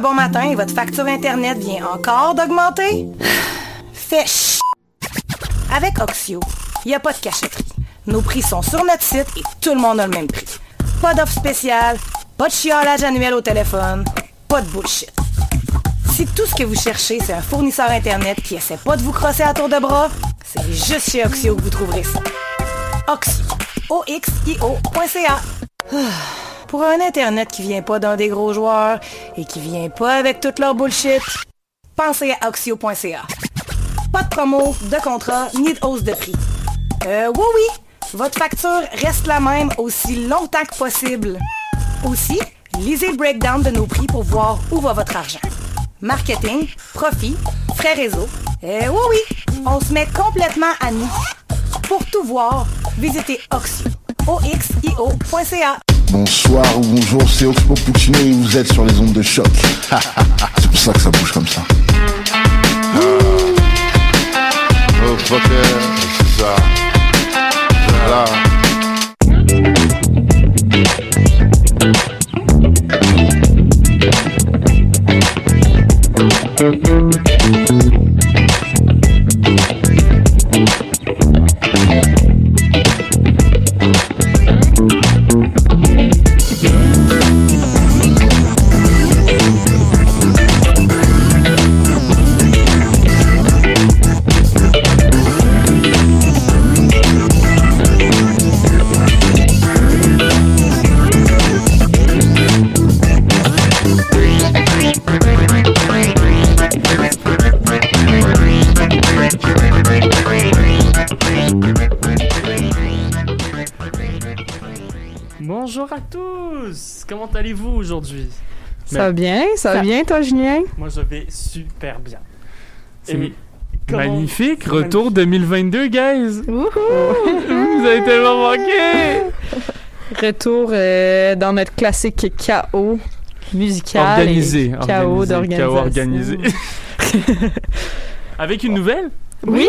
bon matin et votre facture Internet vient encore d'augmenter? Fait ch... Avec Oxio, il n'y a pas de cachotterie. Nos prix sont sur notre site et tout le monde a le même prix. Pas d'offre spéciale, pas de chiolage annuel au téléphone, pas de bullshit. Si tout ce que vous cherchez, c'est un fournisseur Internet qui essaie pas de vous crosser à tour de bras, c'est juste chez Oxio que vous trouverez ça. Oxio. O-X-I-O.ca. Pour un Internet qui vient pas d'un des gros joueurs et qui vient pas avec toute leur bullshit, pensez à Oxio.ca. Pas de promo, de contrat, ni de hausse de prix. Euh, oui, oui, votre facture reste la même aussi longtemps que possible. Aussi, lisez le breakdown de nos prix pour voir où va votre argent. Marketing, profit, frais réseau. Euh, oui, oui, on se met complètement à nous. Pour tout voir, visitez Oxio. O-X-I-O.ca. Bonsoir ou bonjour, c'est Oxpo Puccino et vous êtes sur les ondes de choc. c'est pour ça que ça bouge comme ça. Oh tous Comment allez-vous aujourd'hui? Ça va bien? Ça va bien, toi, Julien? Moi je vais super bien. C'est Et comment- Magnifique, retour magnifique. 2022, guys! Wouhou! Vous avez tellement manqué! Retour euh, dans notre classique chaos musical. Organisé, et Chaos organisé, chaos d'organisation. organisé. Avec une nouvelle? Oui!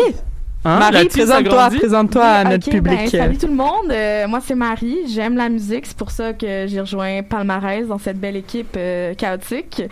Hein? Marie, présente-toi, présente-toi à notre ben, public. salut tout le monde, Euh, moi c'est Marie, j'aime la musique, c'est pour ça que j'ai rejoint Palmarès dans cette belle équipe euh, chaotique.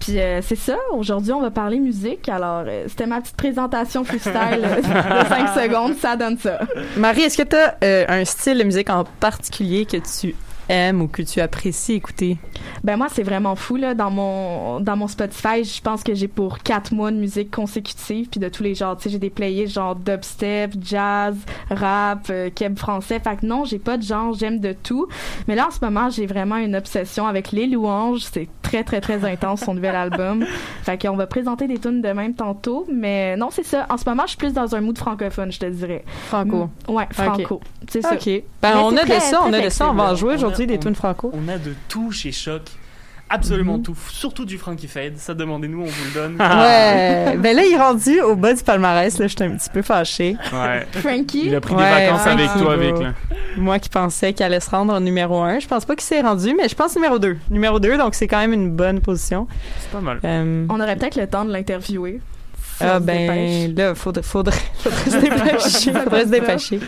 Puis euh, c'est ça, aujourd'hui on va parler musique, alors euh, c'était ma petite présentation freestyle de 5 secondes, ça donne ça. Marie, est-ce que tu as un style de musique en particulier que tu aimes ou que tu apprécies écouter? Ben moi c'est vraiment fou là, dans mon dans mon Spotify, je pense que j'ai pour 4 mois de musique consécutive puis de tous les genres, tu sais j'ai des playlists genre dubstep, jazz, rap, euh, keb français. Fait que non, j'ai pas de genre, j'aime de tout. Mais là en ce moment, j'ai vraiment une obsession avec les louanges, c'est très très très intense son nouvel album. Fait qu'on va présenter des tunes de même tantôt, mais non, c'est ça. En ce moment, je suis plus dans un mood francophone, je te dirais. Franco. Mm, Ouais, franco. C'est ça. OK. Ben, on a de très- ça, on a de ça. On va en jouer On a- aujourd'hui des on- tunes franco. On a de tout chez Choc. Absolument Mhm. tout. Surtout du Frankie Fade. Ça, demandez-nous, on vous le donne. Ouais. ben là, il est rendu au bas du palmarès. Là, j'étais un petit peu fâchée. Ouais. Frankie? Il a pris Ouais, des vacances ouais, avec toi, Vic, là. Moi qui pensais qu'il allait se rendre en numéro 1. Je pense pas qu'il s'est rendu, mais je pense numéro 2. Numéro 2, donc c'est quand même une bonne position. C'est pas mal. Euh, On aurait peut-être le temps de l'interviewer. Ah ben dépêche. là, faudrait, faudrait, faudrait se dépêcher. faudrait se dépêcher.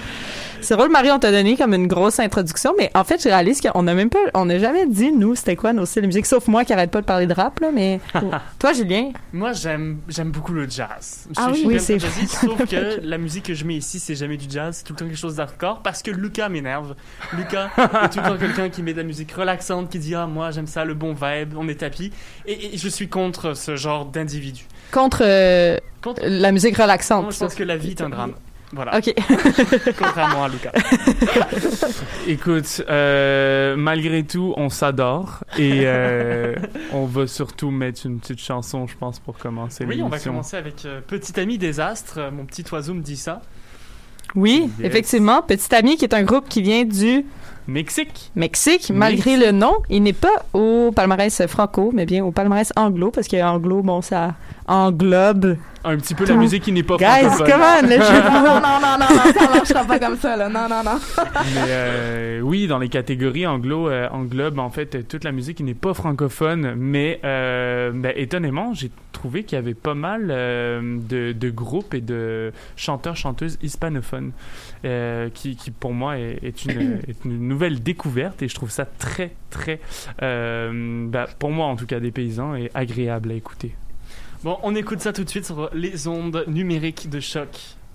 C'est drôle, Marie, on t'a donné comme une grosse introduction, mais en fait, je réalise qu'on a même pas, on n'a jamais dit, nous, c'était quoi nos styles de musique, sauf moi qui arrête pas de parler de rap, là, mais toi, Julien, Moi, j'aime j'aime beaucoup le jazz. Je Ah oui? Oui, c'est fantasy, Sauf que la musique que je mets ici, c'est jamais du jazz, c'est tout le temps quelque chose d'hardcore parce que Lucas m'énerve. Lucas est tout le temps quelqu'un qui met de la musique relaxante, qui dit Ah, moi, j'aime ça, le bon vibe, on est tapis. Et, et je suis contre ce genre d'individu. contre euh, Contre. la musique relaxante. Non, je pense que la vie est un drame. Voilà, Ok. contrairement à Lucas. Écoute, euh, malgré tout, on s'adore et euh, on va surtout mettre une petite chanson, je pense, pour commencer Oui, on va commencer avec euh, Petit Ami Désastre. Euh, Mon petit oiseau me dit ça. Oui, Yes. effectivement, Petit Ami, qui est un groupe qui vient du Mexique. Mexique, malgré le nom, il n'est pas au palmarès franco, mais bien au palmarès anglo, parce que anglo, bon, ça englobe un petit peu la musique qui n'est pas Guys, francophone. come on, le Non, jeu. non, non, non, ça marchera pas comme ça, là. Non, non, non. Mais euh, oui, dans les catégories anglo euh, englobe en fait euh, toute la musique qui n'est pas francophone, mais euh, ben, étonnamment, j'ai trouvé qu'il y avait pas mal euh, de, de groupes et de chanteurs chanteuses hispanophones, euh, qui, qui pour moi est, est une, est une nouvelle découverte et je trouve ça très très, euh, ben, pour moi en tout cas des paysans et agréable à écouter. Bon, on écoute ça tout de suite sur les ondes numériques de choc.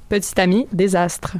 Petit ami, désastre.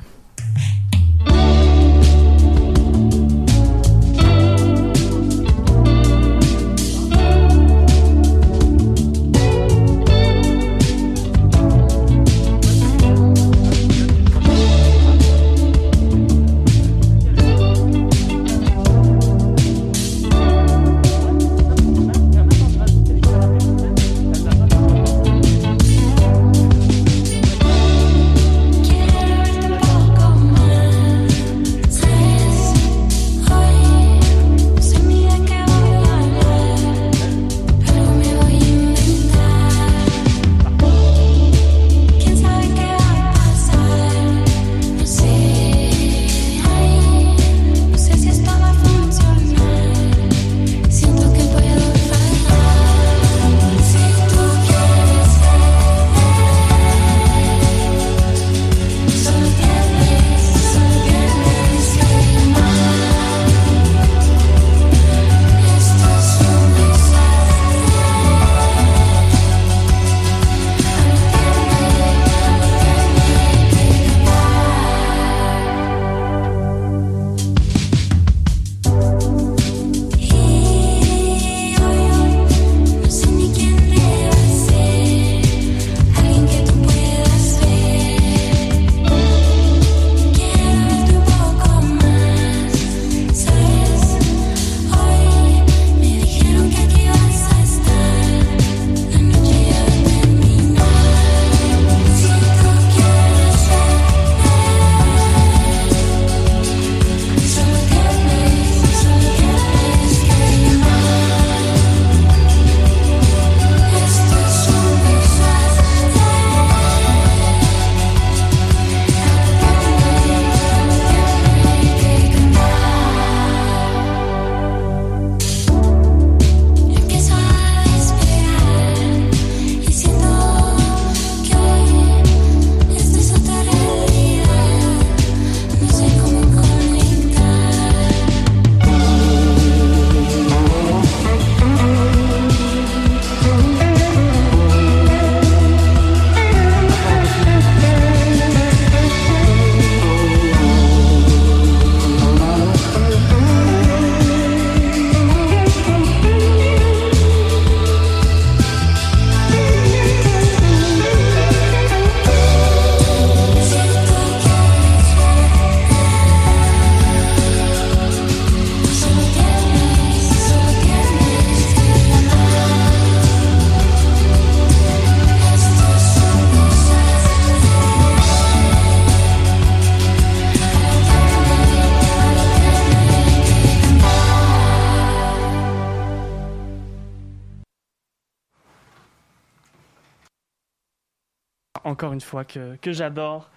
Fois que, que j'adore.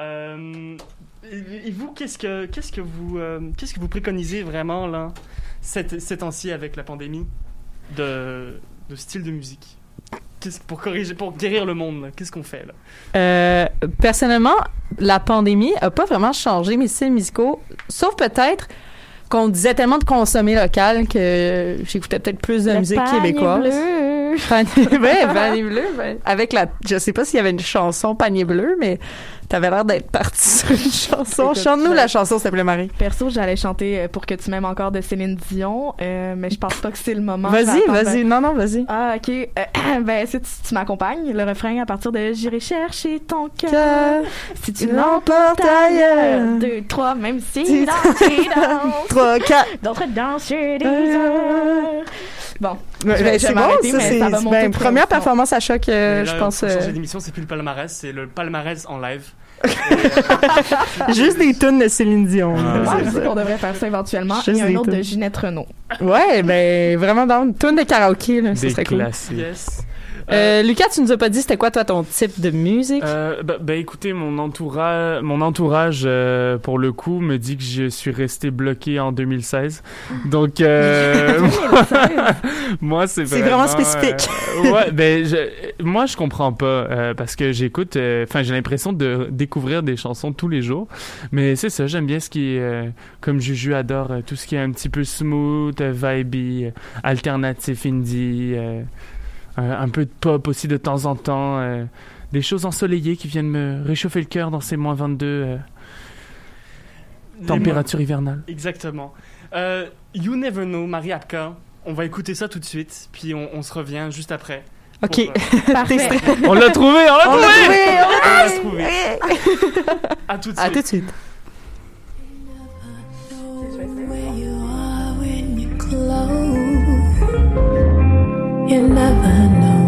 Euh, et, vous, qu'est-ce que qu'est-ce que vous euh, qu'est-ce que vous préconisez vraiment là cette, ces temps-ci avec la pandémie de, de style de musique? Pour corriger pour guérir le monde là? Qu'est-ce qu'on fait là? Euh, personnellement, la pandémie a pas vraiment changé mes styles musicaux, sauf peut-être qu'on disait tellement de consommer local que j'écoutais peut-être plus de Le musique québécoise. Bleu. Panier, ouais, panier bleu. ben, avec la, je sais pas s'il y avait une chanson panier bleu, mais t'avais l'air d'être parti sur une chanson. Chante-nous ben- la chanson, s'il te plaît, Marie. Perso, j'allais chanter euh, pour que tu m'aimes encore de Céline Dion, euh, mais je pense pas que c'est le moment. Vas-y, vas-y. Non, non, vas-y. Ah, ok. Euh, ben, si tu, tu m'accompagnes, le refrain à partir de J'irai chercher ton cœur. Si tu l'emportes ailleurs. Deux, trois, même si trois, quatre. d'autres dansent des heures. Bon. Je- ben, je vais bon, ça, mais c'est ça va c'est- monter ben, première performance à choc, euh, je pense. euh, d'émission, c'est plus le palmarès, c'est le palmarès en live. Juste des tunes de Céline Dion. Ah, Ouais, qu'on devrait faire ça éventuellement. Juste Il y a un autre de. Ginette Renault. Ouais, ben vraiment dans une tune de karaoké, là, ce serait cool. Yes. Euh, Lucas, tu nous as pas dit c'était quoi toi ton type de musique? Euh, bah, bah, écoutez, mon entourage, mon entourage euh, pour le coup, me dit que je suis resté bloqué en 2016. Donc, euh, moi, c'est C'est vraiment spécifique. euh, ouais, ben, je, moi, je comprends pas euh, parce que j'écoute, euh, enfin, j'ai l'impression de découvrir des chansons tous les jours. Mais c'est ça, j'aime bien ce qui est, euh, comme Juju adore, euh, tout ce qui est un petit peu smooth, euh, vibey, euh, alternatif indie, euh, un, un peu de pop aussi de temps en temps. euh, des choses ensoleillées qui viennent me réchauffer le cœur dans ces moins 22 euh, températures hivernales. Exactement. Euh, you Never Know, Mariapka. On va écouter ça tout de suite, puis on, on se revient juste après. Ok. Pour, euh, Parfait. On l'a trouvé, on l'a On l'a trouvé! trouvé, on l'a trouver. À tout de À suite. tout de suite. You never know.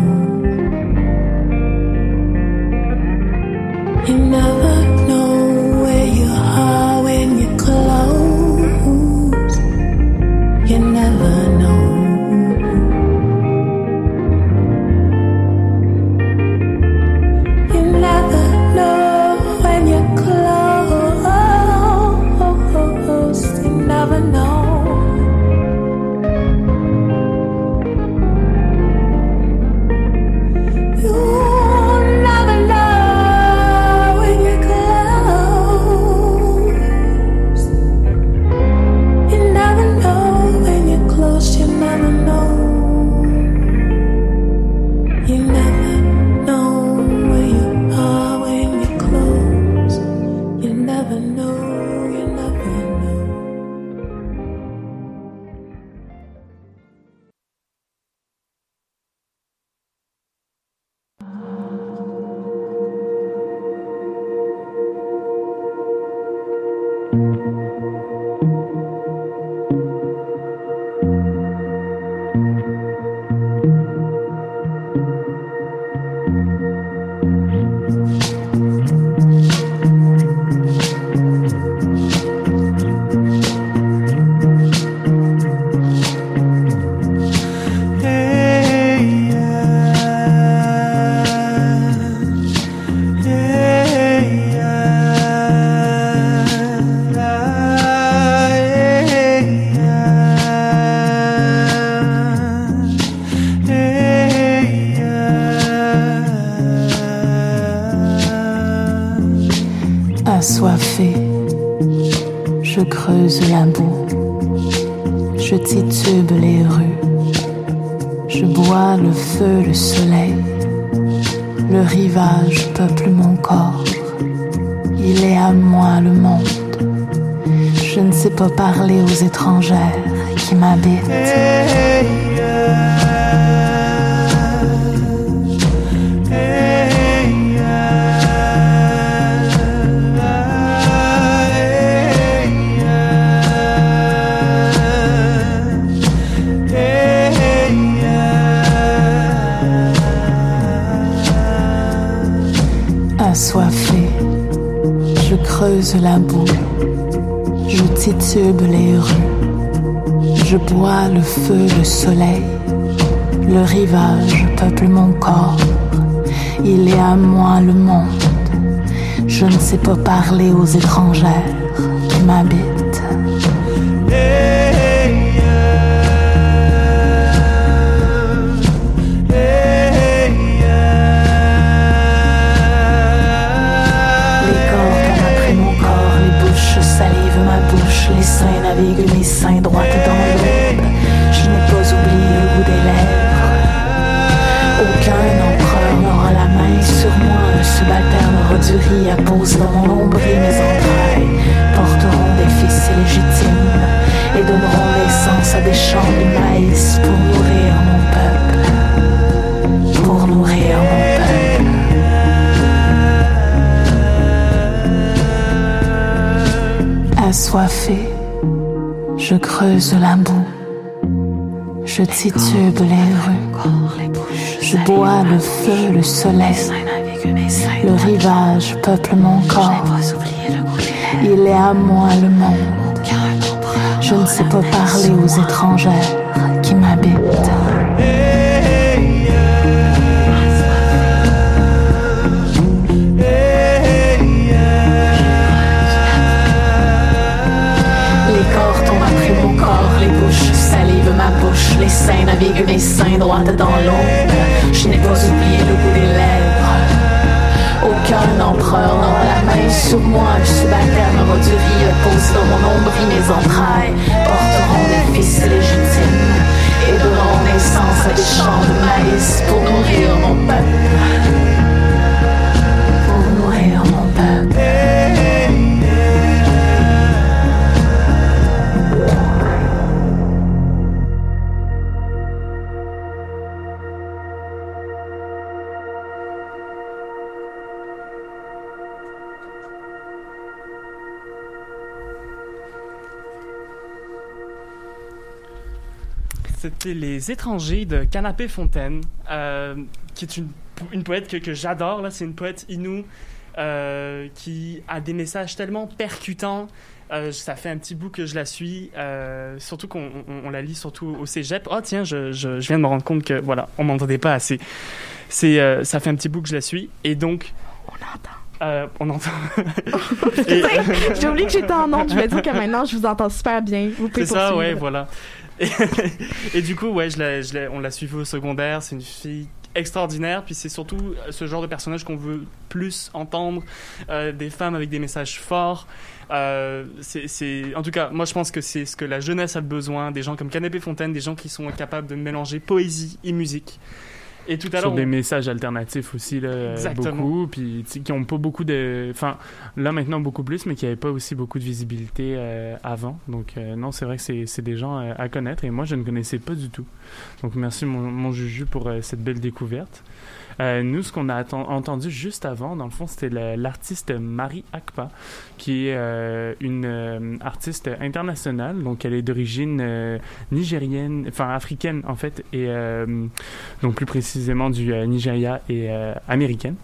You never creuse la boue, je titube les rues, je bois le feu, le soleil, le rivage peuple mon corps, il est à moi le monde, je ne sais pas parler aux étrangères qui m'habitent. Du riz à poser dans mon nombril, mes entrailles porteront des fils illégitimes et donneront naissance à des champs de maïs pour nourrir mon peuple. Pour nourrir mon peuple. Assoiffé, je creuse la boue, je titube les rues, je bois le feu, le soleil, le rivage peuple mon corps. Il est à moi le monde. Je ne sais pas parler aux étrangères qui m'habitent. Les corps tombent à prix boncor. Les bouches salivent ma bouche, les seins naviguent mes seins droites dans l'ombre. Je n'ai pas oublié le goût des lèvres. Aucun empereur n'aura la main sur moi. Je suis baptême, m'a du riz posé dans mon ombre et mes entrailles porteront des fils légitimes et donneront naissance à des champs de maïs pour nourrir mon peuple. C'était Les étrangers de Canapé Fontaine, euh, qui est une, une poète que, que j'adore. là. C'est une poète inou euh, qui a des messages tellement percutants. Euh, ça fait un petit bout que je la suis, euh, surtout qu'on on- on la lit surtout au cégep. Oh tiens, je, je, je viens de me rendre compte que voilà, on m'entendait pas assez. C'est, euh, ça fait un petit bout que je la suis, et donc On entend. on entend. J'ai oublié que j'étais en onde. Je vais dire que maintenant, je vous entends super bien. Vous C'est ça, ouais, voilà. Et, du coup, ouais, on l'a suivi au secondaire. C'est une fille extraordinaire. Puis c'est surtout ce genre de personnage qu'on veut plus entendre. euh, des femmes avec des messages forts. Euh, c'est- en tout cas, moi je pense que c'est ce que la jeunesse a besoin. Des gens comme Canapé Fontaine, des gens qui sont capables de mélanger poésie et musique. Et tout à sur des messages alternatifs aussi là, Exactement. beaucoup puis qui ont pas beaucoup de enfin là maintenant beaucoup plus mais qui avaient pas aussi beaucoup de visibilité euh, avant. Donc euh, non c'est vrai que c'est des gens euh, à connaître et moi je ne connaissais pas du tout. Donc merci mon, mon Juju pour cette belle découverte. Nous ce qu'on a entendu juste avant dans le fond c'était la- l'artiste Marie Akpa qui est euh, une euh, artiste internationale donc elle est d'origine euh, nigérienne enfin africaine en fait et donc plus précisément du Nigeria et américaine.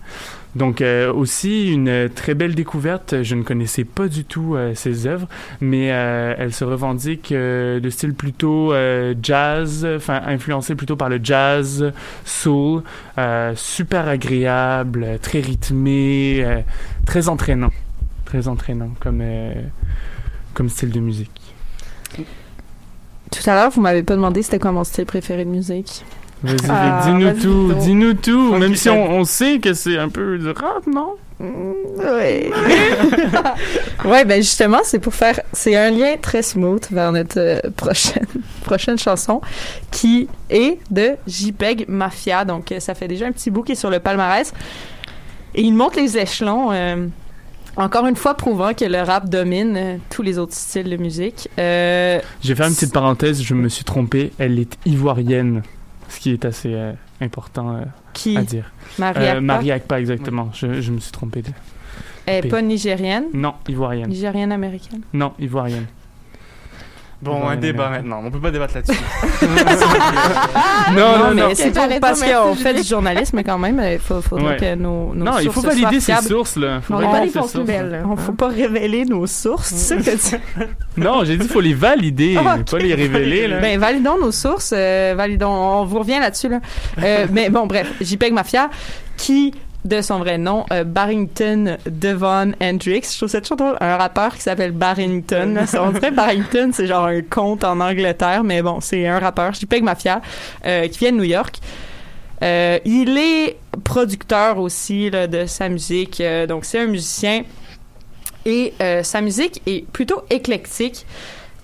Donc aussi une très belle découverte. Je ne connaissais pas du tout ses œuvres, mais elle se revendique de style plutôt jazz, enfin influencé plutôt par le jazz, soul, super agréable, très rythmé, très entraînant, très entraînant comme euh, comme style de musique. Tout à l'heure, vous m'avez pas demandé c'était quoi mon style préféré de musique. Vas-y, Ah, dis-nous tout, dis-nous tout, même si on, on sait que c'est un peu de rap, non? Ouais. ouais, ben justement, c'est pour faire. C'est un lien très smooth vers notre euh, prochaine, prochaine chanson qui est de JPEG Mafia. Donc, euh, ça fait déjà un petit bout qui est sur le palmarès. Et il monte les échelons. euh, encore une fois, prouvant que le rap domine euh, tous les autres styles de musique. Euh, J'ai fait une petite parenthèse, je me suis trompé, elle est ivoirienne, ce qui est assez euh, important euh, qui? à dire. Marie Akpa, Marie Akpa, exactement, je, je me suis trompé. De... est pas nigérienne, Non, ivoirienne. nigérienne américaine. Non, ivoirienne. Bon, un débat maintenant. On peut pas débattre là-dessus. non, non, mais non. c'est J'arrête pour- parce qu'on fait du journalisme quand même. Il faut, faudrait Ouais. que nos, nos Non, il sources faut valider ses fiables. sources, là. Faut On pas là. On faut pas révéler nos sources, c'est ça que tu Non, j'ai dit faut les valider, Ah, pas les révéler, là. Ben, validons nos sources, euh, validons, on vous revient là-dessus, là. Euh, mais bon, bref, JPEG Mafia, qui, de son vrai nom, euh, Barrington Devon Hendrix. Je trouve ça toujours drôle, un rappeur qui s'appelle Barrington. là. On dirait Barrington, c'est genre un conte en Angleterre, mais bon, c'est un rappeur, JPEG Mafia, euh, qui vient de New York. Euh, il est producteur aussi là, de sa musique, donc c'est un musicien. Et sa musique est plutôt éclectique.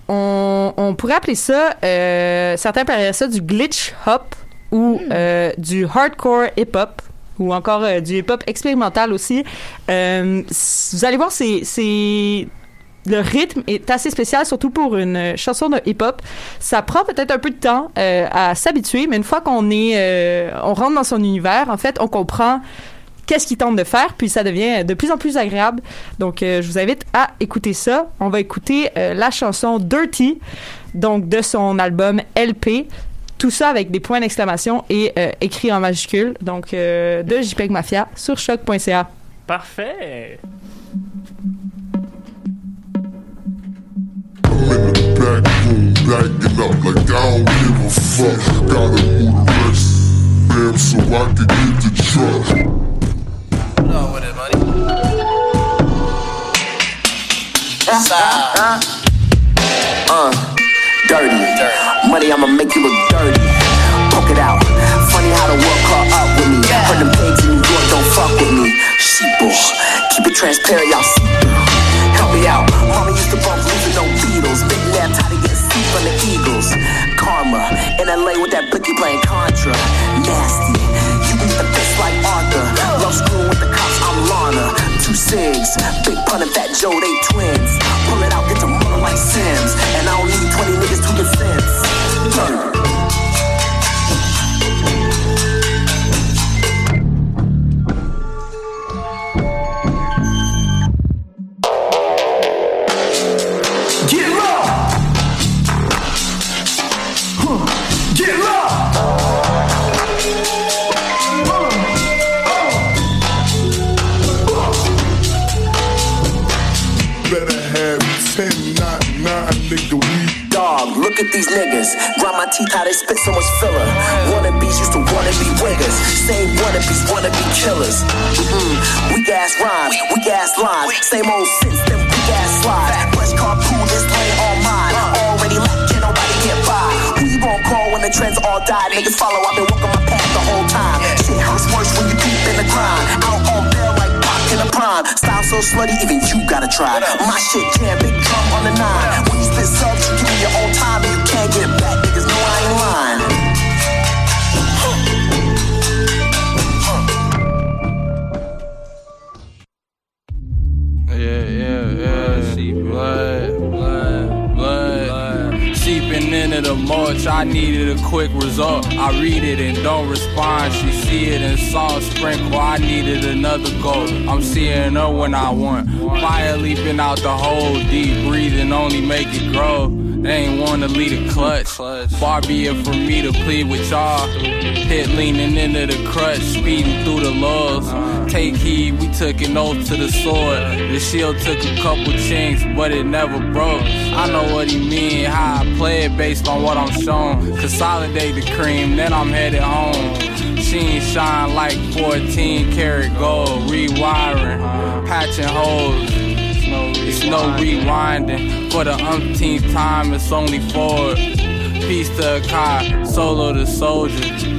On, on pourrait appeler ça, certains appelleraient ça du glitch hop ou euh, du hardcore hip hop ou encore euh, du hip hop expérimental aussi. Euh, vous allez voir, c'est le rythme est assez spécial, surtout pour une euh, chanson de hip-hop. Ça prend peut-être un peu de temps à s'habituer, mais une fois qu'on est, on rentre dans son univers, en fait, on comprend qu'est-ce qu'il tente de faire, puis ça devient de plus en plus agréable. Donc, je vous invite à écouter ça. On va écouter la chanson Dirty, donc de son album LP. Tout ça avec des points d'exclamation et euh, écrit en majuscule. Donc, euh, de JPEG Mafia sur choc.ca. Parfait. Dirty. Money, I'ma make you look dirty. Poke it out. Funny how the world caught up with me. Heard them pigs in New York don't fuck with me. Sheeple. Keep it transparent, y'all see. Help me out. Mama used to bump losing no Beatles. Big lab tired to get sleep from the Eagles. Karma. In LA with that blicky playing Contra. Nasty. You beat the fist like Arthur. Love screwing with the cops, I'm Lana. Two cigs. Big pun and Fat Joe, they twins. Pull it out, get to mother like Sims. And I don't need 20 niggas to defense. Dirt. Get low. Look at these niggas. Grind my teeth how they spit so much filler. Wannabes used to wanna be wiggers. Same wannabes wanna be killers. Mm-mm. Weak ass rhymes, weak ass lines. Same old sense, them weak ass slides. Fresh carpool, this lane all mine. Already left, can nobody get by. Who you gon' call when the trends all die? Niggas follow, I've been walking my path the whole time. Shit hurts worse when you deep in the grind. Out on bail like Pac in the prime. Style so slutty, even you gotta try. My shit jam, big drum on the nine. When you spit subs, you own time and you Mulch, I needed a quick result. I read it and don't respond. She see it and salt sprinkle. I needed another goal. I'm seeing her when I want. Fire leaping out the hole, deep breathing, only make it grow. They ain't wanna lead a clutch. Far be it for me to plead with y'all. Hit leaning into the crutch, speeding through the laws. Take heed, we took an oath to the sword. The shield took a couple chinks, but it never broke. I know what he mean, how I play it based on what I'm shown. Consolidate the cream, then I'm headed home. Sheen shine like 14 karat gold, rewiring, patching holes. It's no rewinding. For the umpteenth time, it's only forward. Peace to Akai, solo to soldier.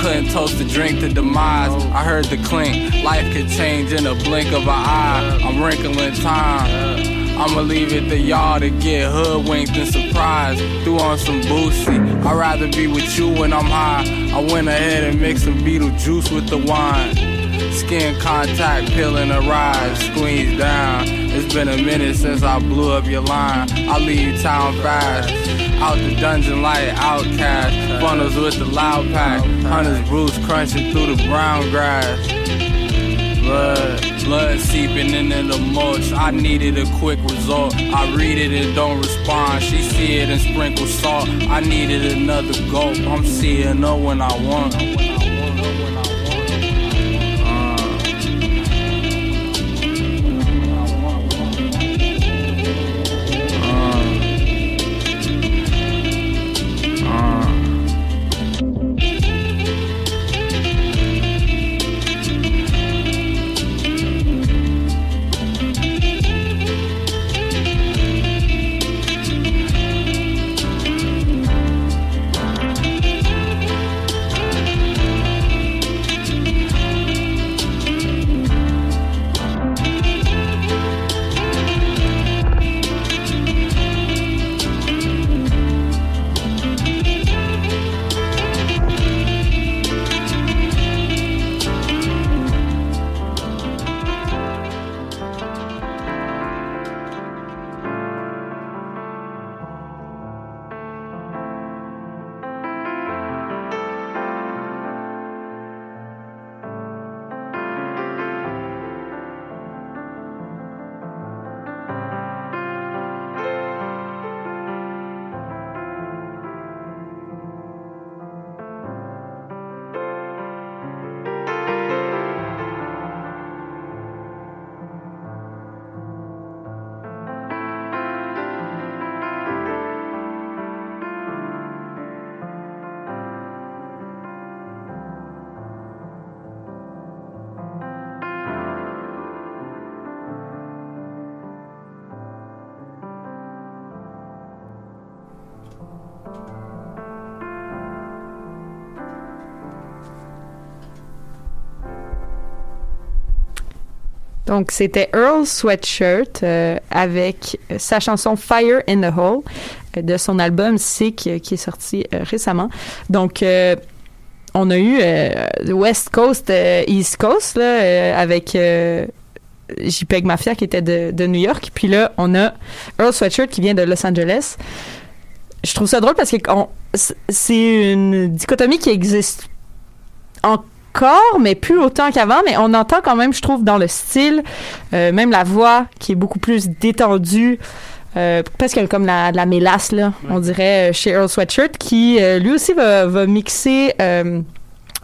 Couldn't toast the drink to demise. I heard the clink. Life could change in a blink of an eye. I'm wrinkling time. I'ma leave it to y'all to get hoodwinked and surprised. Threw on some boosie. I'd rather be with you when I'm high. I went ahead and mixed some beetle juice with the wine. Skin contact, peeling a rise, squeeze down. It's been a minute since I blew up your line. I leave town fast. Out the dungeon like outcast. Funnels with the loud pack. Hunters Bruce crunching through the brown grass. Blood, blood seeping into the mulch. I needed a quick result. I read it and don't respond. She see it and sprinkle salt. I needed another gulp. I'm seeing her when I want. Donc, c'était Earl Sweatshirt euh, avec euh, sa chanson Fire in the Hole euh, de son album Sick euh, qui est sorti récemment. Donc, on a eu West Coast, East Coast là, avec JPEG Mafia qui était de, de New York. Puis là, on a Earl Sweatshirt qui vient de Los Angeles. Je trouve ça drôle parce que c'est une dichotomie qui existe encore, mais plus autant qu'avant, mais on entend quand même, je trouve, dans le style, euh, même la voix qui est beaucoup plus détendue, euh, presque comme la, la mélasse, là, on dirait, euh, chez Earl Sweatshirt, qui euh, lui aussi va, va mixer, euh,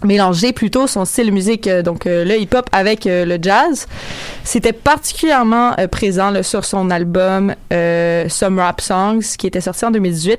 mélanger plutôt son style musique, donc le hip-hop avec le jazz. C'était particulièrement présent là, sur son album Some Rap Songs, qui était sorti en 2018.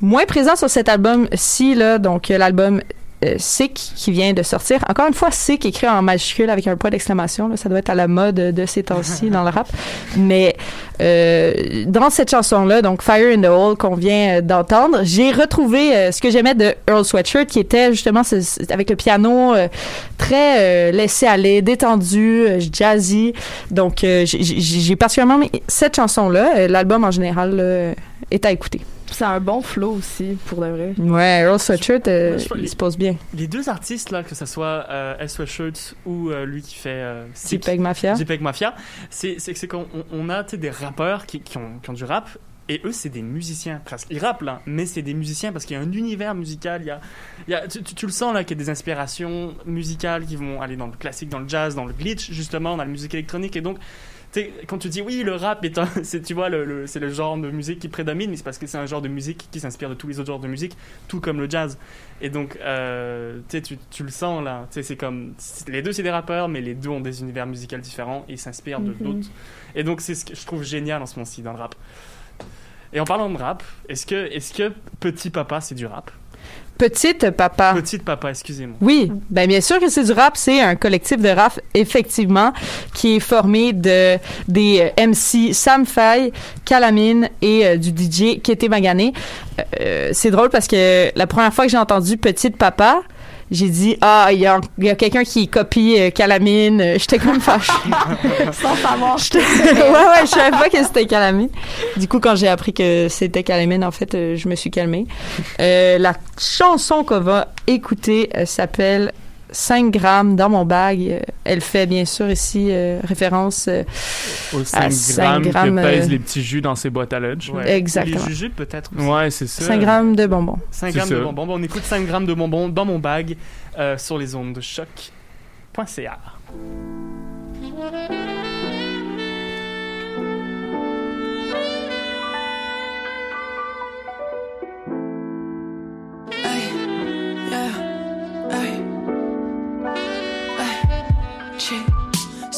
Moins présent sur cet album-ci, là, donc l'album euh, Sick qui vient de sortir. Encore une fois, Sick écrit en majuscule avec un point d'exclamation. Ça doit être à la mode de ces temps-ci dans le rap. Mais euh, dans cette chanson-là, donc Fire in the Hole qu'on vient euh, d'entendre, j'ai retrouvé euh, ce que j'aimais de Earl Sweatshirt qui était justement ce- avec le piano euh, très euh, laissé aller, détendu, euh, jazzy. Donc euh, j'ai- particulièrement aimé cette chanson-là. Euh, L'album en général est à écouter. C'est un bon flow aussi, pour de vrai. Ouais, Earl Sweatshirt, euh, il se pose bien. Les deux artistes, là, que ce soit euh, S. Sweatshirt ou euh, lui qui fait euh, JPEG Mafia. JPEG Mafia, c'est qu'on on- on a des rappeurs qui, qui, ont, qui ont du rap. Et eux, c'est des musiciens presque. Ils rappent là, mais c'est des musiciens parce qu'il y a un univers musical. Il y a, il y a, tu, tu- tu le sens là qu'il y a des inspirations musicales qui vont aller dans le classique, dans le jazz, dans le glitch, justement, dans la musique électronique. Et donc, quand tu dis oui, le rap est un, c'est, tu vois, le, le- c'est le genre de musique qui prédomine, mais c'est parce que c'est un genre de musique qui s'inspire de tous les autres genres de musique, tout comme le jazz. Et donc, euh, tu tu, le sens là. C'est comme les deux, c'est des rappeurs, mais les deux ont des univers musicaux différents et ils s'inspirent de Mhm. d'autres. Et donc, c'est ce que je trouve génial en ce moment-ci dans le rap. Et en parlant de rap, est-ce que, est-ce que Petit Papa, c'est du rap? Petite Papa. Petite Papa, excusez-moi. Oui, ben bien sûr que c'est du rap. C'est un collectif de rap, effectivement, qui est formé de des euh, MC Sam Faye, Calamine et euh, du DJ Kété Magané. Euh, c'est drôle parce que la première fois que j'ai entendu Petite Papa, j'ai dit ah il y a, quelqu'un qui copie euh, Calamine. Euh, J'étais comme fâchée. Sans savoir. Ouais ouais, je savais pas que c'était Calamine. Du coup quand j'ai appris que c'était Calamine, en fait, euh, je me suis calmée. Euh, la chanson qu'on va écouter s'appelle 5 grammes dans mon bag. Euh, Elle fait bien sûr ici euh, référence euh, Aux à 5 5 grammes, grammes, que pèsent euh, les petits jus dans ces boîtes à lunch. Ouais. Exactement. Les jujubes, peut-être. aussi. Ouais, c'est ça. 5 grammes de bonbons. 5 C'est grammes de bonbons. Bon, on écoute 5 grammes de bonbons dans mon bag euh, sur les ondes de choc.ca.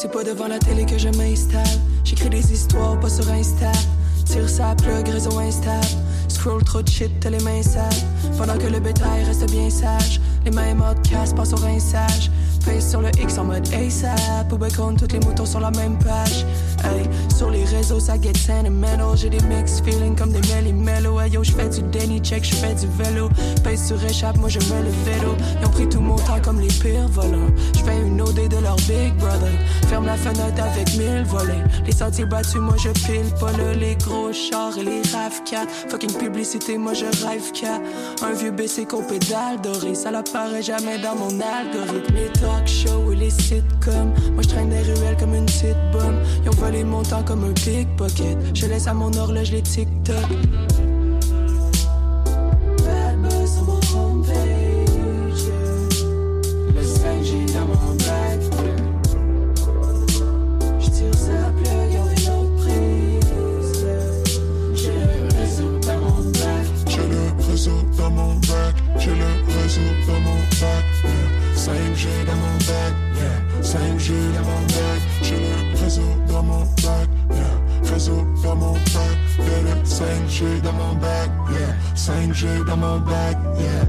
C'est pas devant la télé que je m'installe. J'écris des histoires, pas sur Insta. Tire sa plug, réseau instable. Scroll trop de shit, t'as les mains sales. Pendant que le bétail reste bien sage. Les mode casse, pas sur un sage. Face sur le X en mode ASAP. Au bacon, toutes les moutons sur la même page. Sur les réseaux, ça get sentimental. J'ai des mixed feelings comme des melly mellow. Hey yo, j'fais du Denny check, j'fais du vélo. Pace sur échappe, moi je mets le vélo. Ils ont pris tout mon temps comme les pires voleurs. J'fais une OD de leur big brother. Ferme la fenêtre avec mille volets. Les sentiers battus, moi je pile pas là. Les gros chars et les RAV4. Fucking publicité, moi je rêve qu'à un vieux BC qu'au pédale doré. Ça l'apparaît jamais dans mon algorithme. Les talk shows et les sitcoms. Moi je des ruelles comme une petite bombe. Volé mon temps comme un pickpocket. Je laisse à mon horloge les TikTok. 5G dans mon bac, yeah.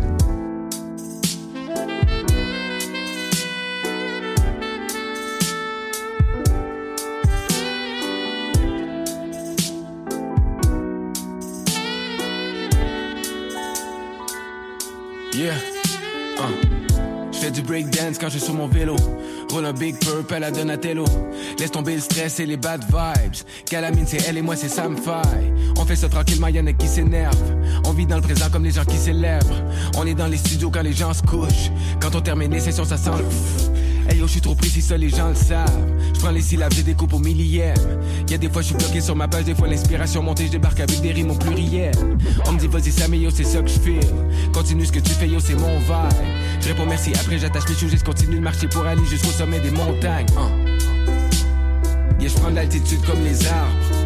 Yeah. Uh. Je fais du breakdance quand je suis sur mon vélo. Roule un big purple à Donatello. Laisse tomber le stress et les bad vibes. Calamine, c'est elle et moi, c'est Sam Faye. On fait ça tranquillement, y'en a qui s'énervent. On vit dans le présent comme les gens qui célèbrent. On est dans les studios quand les gens se couchent. Quand on termine les sessions, ça sent. Hey yo, je suis trop précis, ça les gens le savent. Je prends les syllabes, je découpe au millième. Y a des fois, je suis bloqué sur ma page, des fois l'inspiration montée, je débarque avec des rimes au pluriel. On me dit, vas-y, Sam, yo, c'est ça que je feel. Continue ce que tu fais, yo, c'est mon vibe. Je réponds merci, après j'attache mes choses, je continue de marcher pour aller jusqu'au sommet des montagnes. Hein. Yeah, je prends de l'altitude comme les arbres.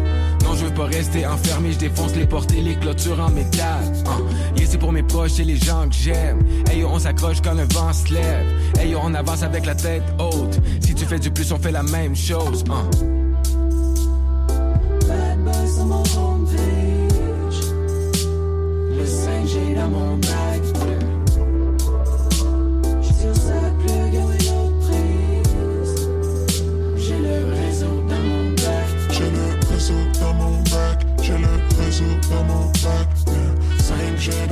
Je veux pas rester enfermé, je défonce les portes et les clôtures en métal. Hein. Yeah, c'est pour mes proches et les gens que j'aime. Hey on s'accroche quand le vent se lève. Hey on avance avec la tête haute. Si tu fais du plus, on fait la même chose. Hein. Bad boy sur mon. Le 5G dans mon bag.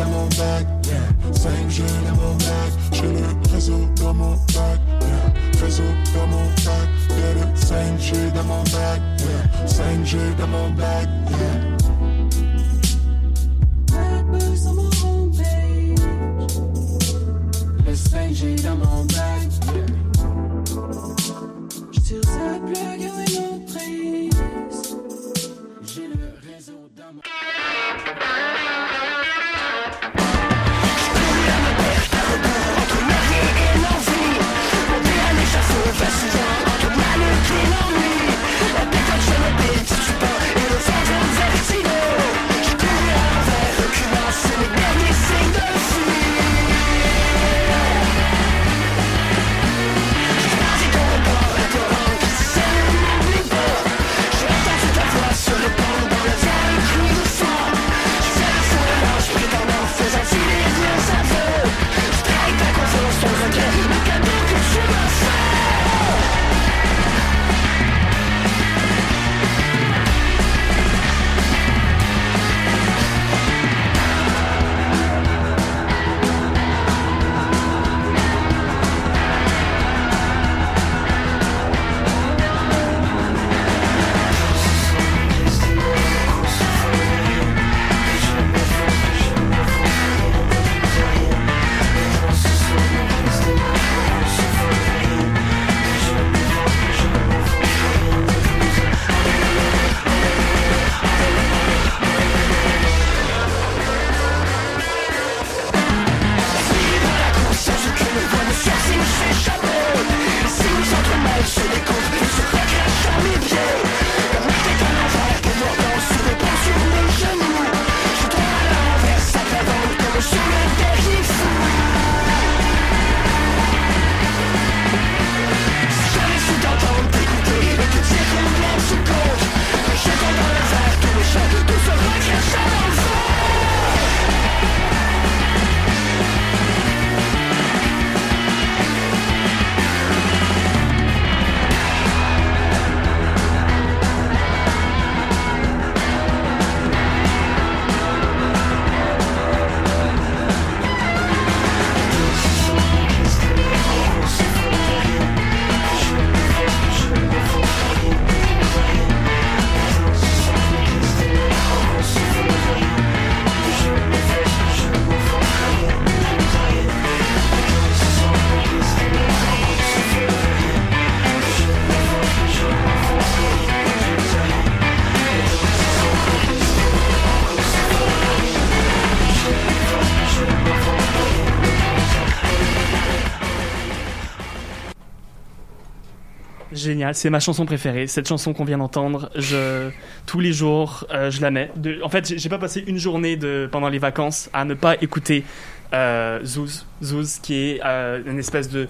Dans mon bac, yeah. 5G dans mon bac, j'ai le réseau dans mon bac, yeah. Réseau dans mon bac, yeah. Le 5G dans mon bac, yeah. 5G dans mon bac, yeah. 5G dans mon bac. J'tire sa plug à une. J'ai le réseau dans mon Just Génial, c'est ma chanson préférée. Cette chanson qu'on vient d'entendre, tous les jours, euh, je la mets. En fait, j'ai- pas passé une journée pendant les vacances à ne pas écouter euh, Zouz, qui est euh, une espèce de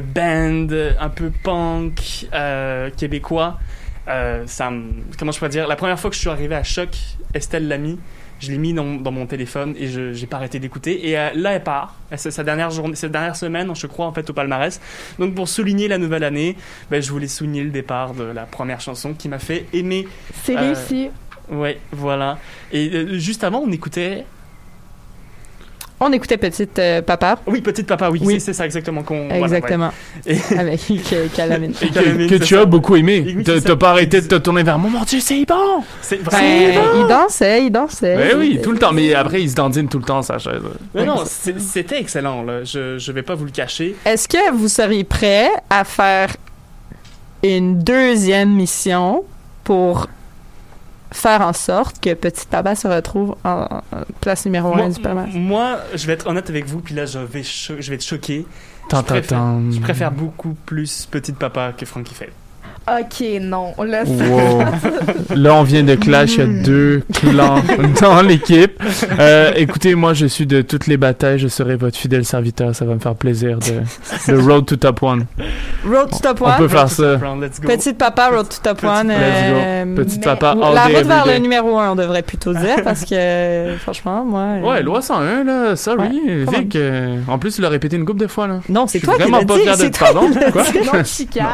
band un peu punk euh, québécois. Comment je pourrais dire? La première fois que je suis arrivé à Choc, Estelle l'a mis. Je l'ai mis dans, dans mon téléphone et je j'ai pas arrêté d'écouter. Et euh, là, elle part. C'est sa dernière journée, cette dernière semaine, je crois, en fait, au palmarès. Donc, pour souligner la nouvelle année, ben, je voulais souligner le départ de la première chanson qui m'a fait aimer. C'est euh, réussi. Ouais, voilà. Et euh, juste avant, on écoutait. On écoutait Petite euh, Papa. Oui, Petite Papa, oui, Oui. c'est- ça exactement qu'on. voilà, Exactement. ouais. Et- Avec que- Calamine. Et que, que tu as beaucoup aimé. Oui, T'as pas arrêté de te tourner vers moi. Mon Dieu, c'est bon! C'est Ben, bon. il dansait, il dansait. Ben oui, tout le temps. Mais après, il se dandine tout le temps, sa chaise. Mais non, c'était excellent, là. Je, je vais pas vous le cacher. Est-ce que vous seriez prêt à faire une deuxième mission pour faire en sorte que Petit Papa se retrouve en, en place numéro Moi, un du palmarès? moi, je vais être honnête avec vous, puis là, je vais, cho- je vais être choqué. Tant, je, préfère, tant, tant. je préfère beaucoup plus Petite Papa que Frankie Feld. Ok, non. Là, Wow. Là, on vient de clash. Il y a deux clans dans l'équipe. Euh, écoutez, moi, je suis de toutes les batailles. Je serai votre fidèle serviteur. Ça va me faire plaisir de, de Road to Top One. Road to Top On One. peut faire ça. Let's go. Petit Papa, Road to Top One. Let's euh, go. Petit mais- Papa, all La day, route vers le numéro 1, on devrait plutôt dire, parce que, franchement, moi... euh, Ouais, loi 101, là. Sorry, comment? Vic. euh, en plus, tu l'as répété une couple de fois, là. Non, c'est Je suis toi qui vraiment l'as pas dit, fier de c'est te- toi qui Pardon? Quoi? Non, chicane.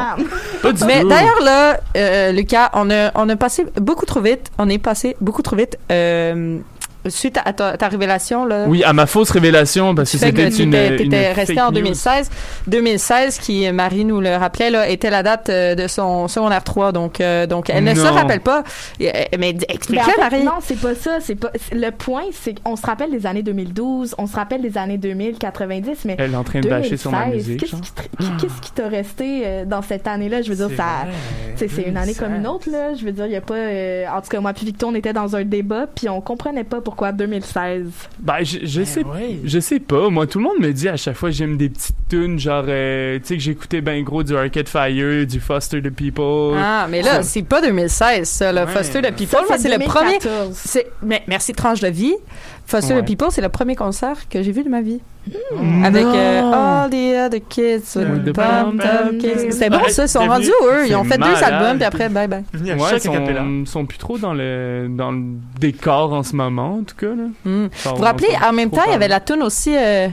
Pas du tout. D'ailleurs, là, euh, Lucas, on a, on a passé beaucoup trop vite. On est passé beaucoup trop vite. euh, suite à ta, ta révélation, là? Oui, à ma fausse révélation, parce que c'était une. une resté fake en news. 2016. 2016, qui, Marie nous le rappelait, là, était la date euh, de son secondaire 3. Donc, euh, donc elle ne se rappelle pas. Euh, Mais Ben, explique-le, en fait, Marie. non, c'est pas ça. C'est pas. Le point, c'est qu'on se rappelle des années 2012, on se rappelle des années 2000, 90, mais Elle est en train de bâcher sur ma 2016, musique. Qu'est-ce qui qui t'a resté dans cette année-là? Je veux dire, C'est ça. vrai, tu sais, C'est une année 2016. comme une autre, là. Je veux dire, il y a pas. euh, en tout cas, moi puis Victor, on était dans un débat, puis on comprenait pas pourquoi 2016. Ben, je, je sais. Je sais pas. Moi, tout le monde me dit à chaque fois j'aime des petites tunes, genre, euh, tu sais, que j'écoutais ben gros du Arcade Fire, du Foster the People. Ah, mais là, c'est pas 2016, ça, là. Ouais. Foster the People, c'est le premier. 2014. C'est, mais merci Tranche de vie. Foster Ouais. People, c'est le premier concert que j'ai vu de ma vie. Non. Avec euh, All the Other Kids with the C'était bon, Ouais, ça. Ils sont rendus eux? Ils ont c'est fait deux albums, puis après, bye bye. Ouais, chaque sont, sont plus trop dans le, dans le décor en ce moment, en tout cas. Là. Enfin, Vous vous rappelez, en même temps, il y avait la tune aussi euh,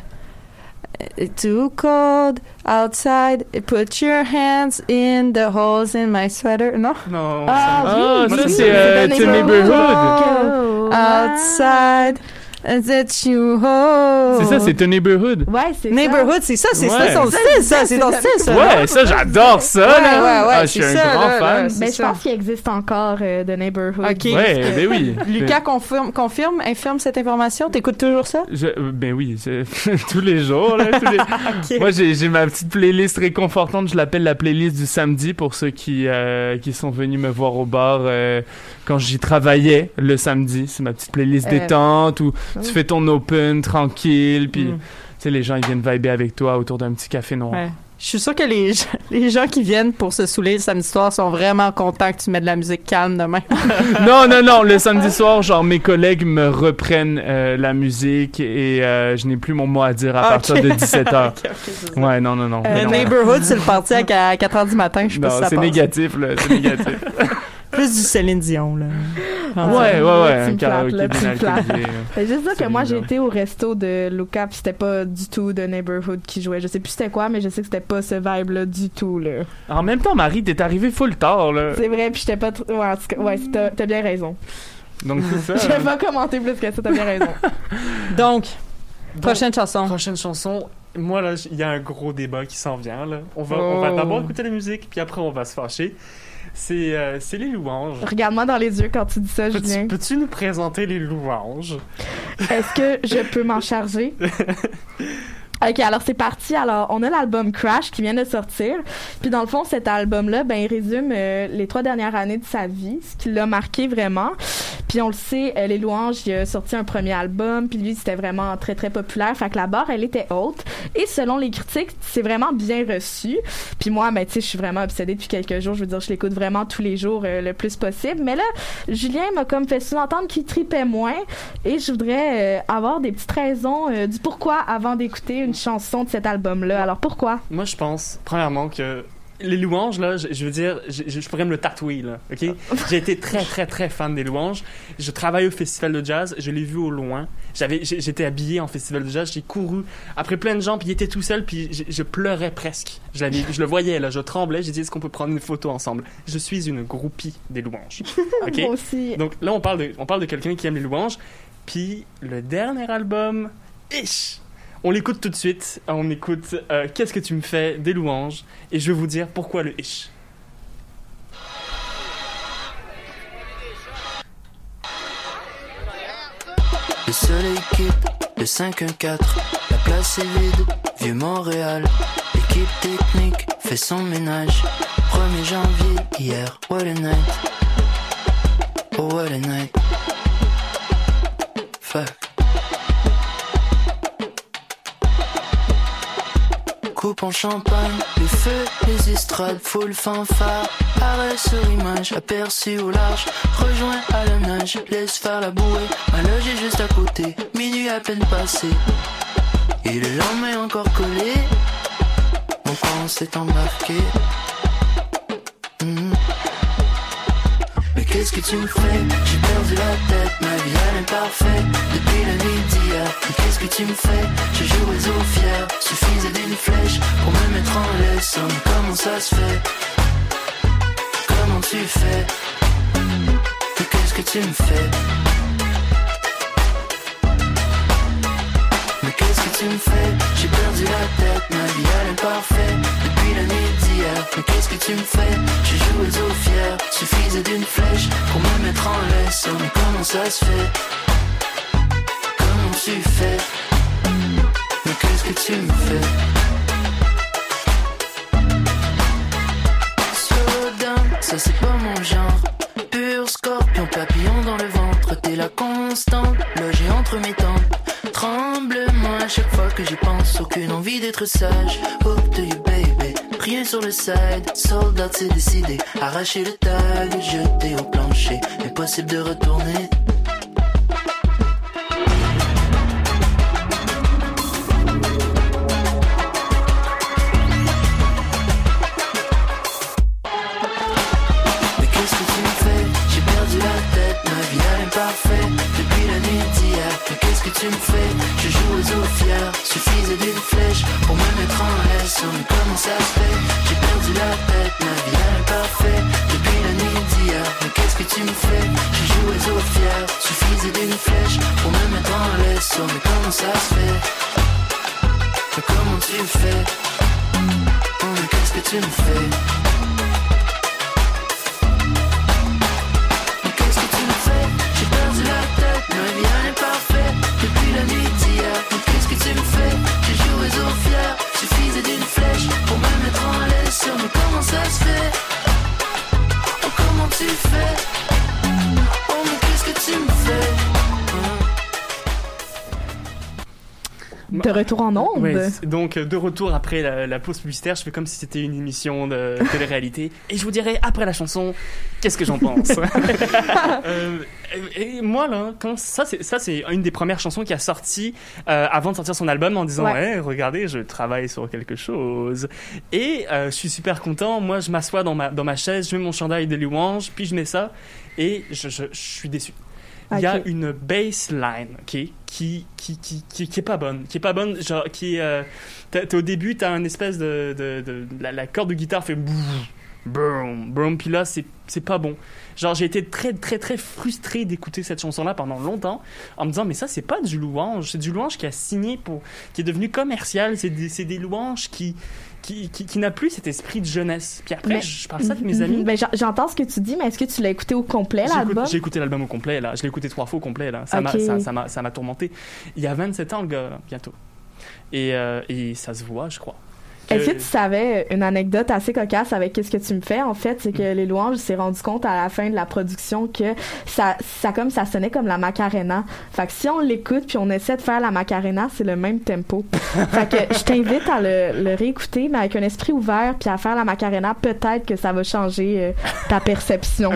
euh, Too cold outside, put your hands in the holes in my sweater. Non? Non, Ah, ça- Ah, oui, ça, oui, c'est The Neighborhood. Outside, that you hold. C'est ça, c'est The Neighborhood. Ouais, c'est ça. Neighborhood, c'est ça, c'est Ouais. ça, son style, ça, c'est ton style, ça. Ouais, ça, j'adore ça. Ouais, là. ouais, ouais, Ah, je suis un ça, grand là, fan. là, je pense qu'il existe encore euh, The Neighborhood. Ok. Ouais, ben oui. Lucas confirme, confirme, infirme cette information. T'écoutes toujours ça? Je- ben oui, c'est- tous les jours. Là, tous les- Moi, j'ai ma petite playlist réconfortante. Je l'appelle la playlist du samedi pour ceux qui, euh, qui sont venus me voir au bar euh, quand j'y travaillais le samedi. C'est ma petite playlist Euh, détente oui. Tu fais ton open tranquille. Puis, Mm. tu sais, les gens, ils viennent vibrer avec toi autour d'un petit café noir. Ouais. Je suis sûre que les, gens- les gens qui viennent pour se saouler le samedi soir sont vraiment contents que tu mets de la musique calme demain. non, non, non. Le samedi soir, genre, mes collègues me reprennent euh, la musique et euh, je n'ai plus mon mot à dire à partir de 17h. Ok, ok, c'est ça. Ouais, non, non, non. Euh, non. Neighborhood, c'est le parti à, à 4 h du matin. Je sais pas si c'est négatif, là. C'est négatif. Plus du Céline Dion, là. Ah, ouais, ouais, ouais. Un karaoké bien alcoolisé. C'est juste dire que moi, j'ai été au resto de Luca, puis c'était pas du tout de Neighborhood qui jouait. Je sais plus c'était quoi, mais je sais que c'était pas ce vibe-là du tout, là. En même temps, Marie, t'es arrivé full tard, là. C'est vrai, puis j'étais pas trop... Ouais, en tout cas, ouais, t'as t'as bien raison. Donc, c'est Je ça. vais pas commenter plus que ça, t'as bien raison. Donc, prochaine chanson. Prochaine chanson. Moi, là, il y a un gros débat qui s'en vient. Là. On va, on va Oh. d'abord écouter la musique, puis après, on va se fâcher. C'est euh, c'est les louanges. Regarde-moi dans les yeux quand tu dis ça, Julien. peux-tu nous présenter les louanges? Est-ce que je peux m'en charger? Ok, alors c'est parti. Alors, on a l'album Crash qui vient de sortir. Puis dans le fond, cet album-là, ben, il résume euh, les trois dernières années de sa vie, ce qui l'a marqué vraiment. Puis on le sait, euh, Les Louanges, il a sorti un premier album, puis lui, c'était vraiment très, très populaire. Fait que la barre, elle était haute. Et selon les critiques, c'est vraiment bien reçu. Puis moi, ben, tu sais, je suis vraiment obsédée depuis quelques jours. Je veux dire, je l'écoute vraiment tous les jours euh, le plus possible. Mais là, Julien m'a comme fait sous-entendre qu'il tripait moins. Et je voudrais euh, avoir des petites raisons euh, du pourquoi avant d'écouter une chanson de cet album-là. Alors pourquoi? Moi, je pense, premièrement, que les louanges, là, je, je veux dire, je, pourrais me le tatouer, là, OK? J'ai été très, très, très fan des louanges. Je travaille au festival de jazz, je l'ai vu au loin. J'avais, j'étais habillé en festival de jazz, j'ai couru après plein de gens, puis il était tout seul, puis je, je pleurais presque. Je, je le voyais, là, je tremblais, j'ai dit, est-ce qu'on peut prendre une photo ensemble? Je suis une groupie des louanges, OK? Moi aussi. Donc là, on parle de, on parle de quelqu'un qui aime les louanges. Puis le dernier album, Ish. On l'écoute tout de suite. On écoute euh, Qu'est-ce que tu me fais des louanges? Et je vais vous dire pourquoi le ish. Le soleil quitte le 5-1-4, la place est vide, vieux Montréal. L'équipe technique fait son ménage. 1er janvier, hier, what a night. Oh, what a night. Coupe en champagne, les feux, les estrades, full fanfare. Arrêt sur image, aperçu au large. Rejoins à la nage, laisse faire la bouée. Ma loge est juste à côté, minuit à peine passé. Et le lendemain encore collé. Mon camp s'est embarqué. Mhm. Qu'est-ce que tu me fais? J'ai perdu la tête, ma vie elle est parfaite. Depuis la nuit d'hier qu'est-ce que tu me fais? J'ai joué aux fier Suffisait d'une flèche pour me mettre en laisse. Mais comment ça se fait? Comment tu fais? Mais qu'est-ce que tu me fais? Mais qu'est-ce que tu me fais? J'ai perdu la tête, ma vie elle est parfaite. Depuis la nuit d'hier Mais qu'est-ce que tu me fais? J'ai joué aux fier. Suffisait d'une flèche pour me mettre en laisse. Oh mais comment ça se fait? Comment tu fais? Mais qu'est-ce que tu me fais? Slow down, ça c'est pas mon genre. Pur scorpion, papillon dans le ventre. T'es la constante, logée entre mes tempes. Tremblement à chaque fois que j'y pense. Aucune envie d'être sage. Hope to you Rien sur le side. Soldat c'est décidé. Arracher le tag Jeter au plancher. Impossible de retourner retour en ondes. Ouais, donc, euh, de retour après la, la pause publicitaire, je fais comme si c'était une émission de télé-réalité. Et je vous dirai, après la chanson, qu'est-ce que j'en pense. Euh, et, et moi, là, quand ça, c'est, ça, c'est une des premières chansons qui a sorti euh, avant de sortir son album en disant Ouais. Hey, regardez, je travaille sur quelque chose. Et euh, je suis super content. Moi, je m'assois dans ma, dans ma chaise, je mets mon chandail de louange, puis je mets ça, et je, je, je suis déçu. Il y a une baseline, ok, qui, qui, qui, qui, qui est pas bonne, qui est pas bonne, genre, qui est, euh, t'as- au début, t'as un espèce de, de, de la, la corde de guitare fait boum, boum, boum, puis là, c'est, pas bon. Genre, j'ai été très, très, très frustré d'écouter cette chanson-là pendant longtemps, en me disant, mais ça, c'est pas du louange, c'est du louange qui a signé pour, qui est devenu commercial, c'est des, c'est des louanges qui, qui, qui, qui n'a plus cet esprit de jeunesse. Puis après, Mais- je parle ça avec mes amis. Ben, j'en- J'entends ce que tu dis, mais est-ce que tu l'as écouté au complet, l'album? j'ai écouté l'album au complet, là. Je l'ai écouté trois fois au complet, là. Ça m'a ça, tourmenté. Il y a 27 ans, le gars, là, bientôt. Et, euh, et ça se voit, je crois. Est-ce que tu savais une anecdote assez cocasse avec qu'est-ce que tu me fais? En fait c'est que les louanges s'est rendu compte à la fin de la production que ça ça comme ça sonnait comme la Macarena. Fait que si on l'écoute puis on essaie de faire la Macarena, c'est le même tempo. fait que je t'invite à le, le réécouter mais avec un esprit ouvert puis à faire la Macarena, peut-être que ça va changer euh, ta perception.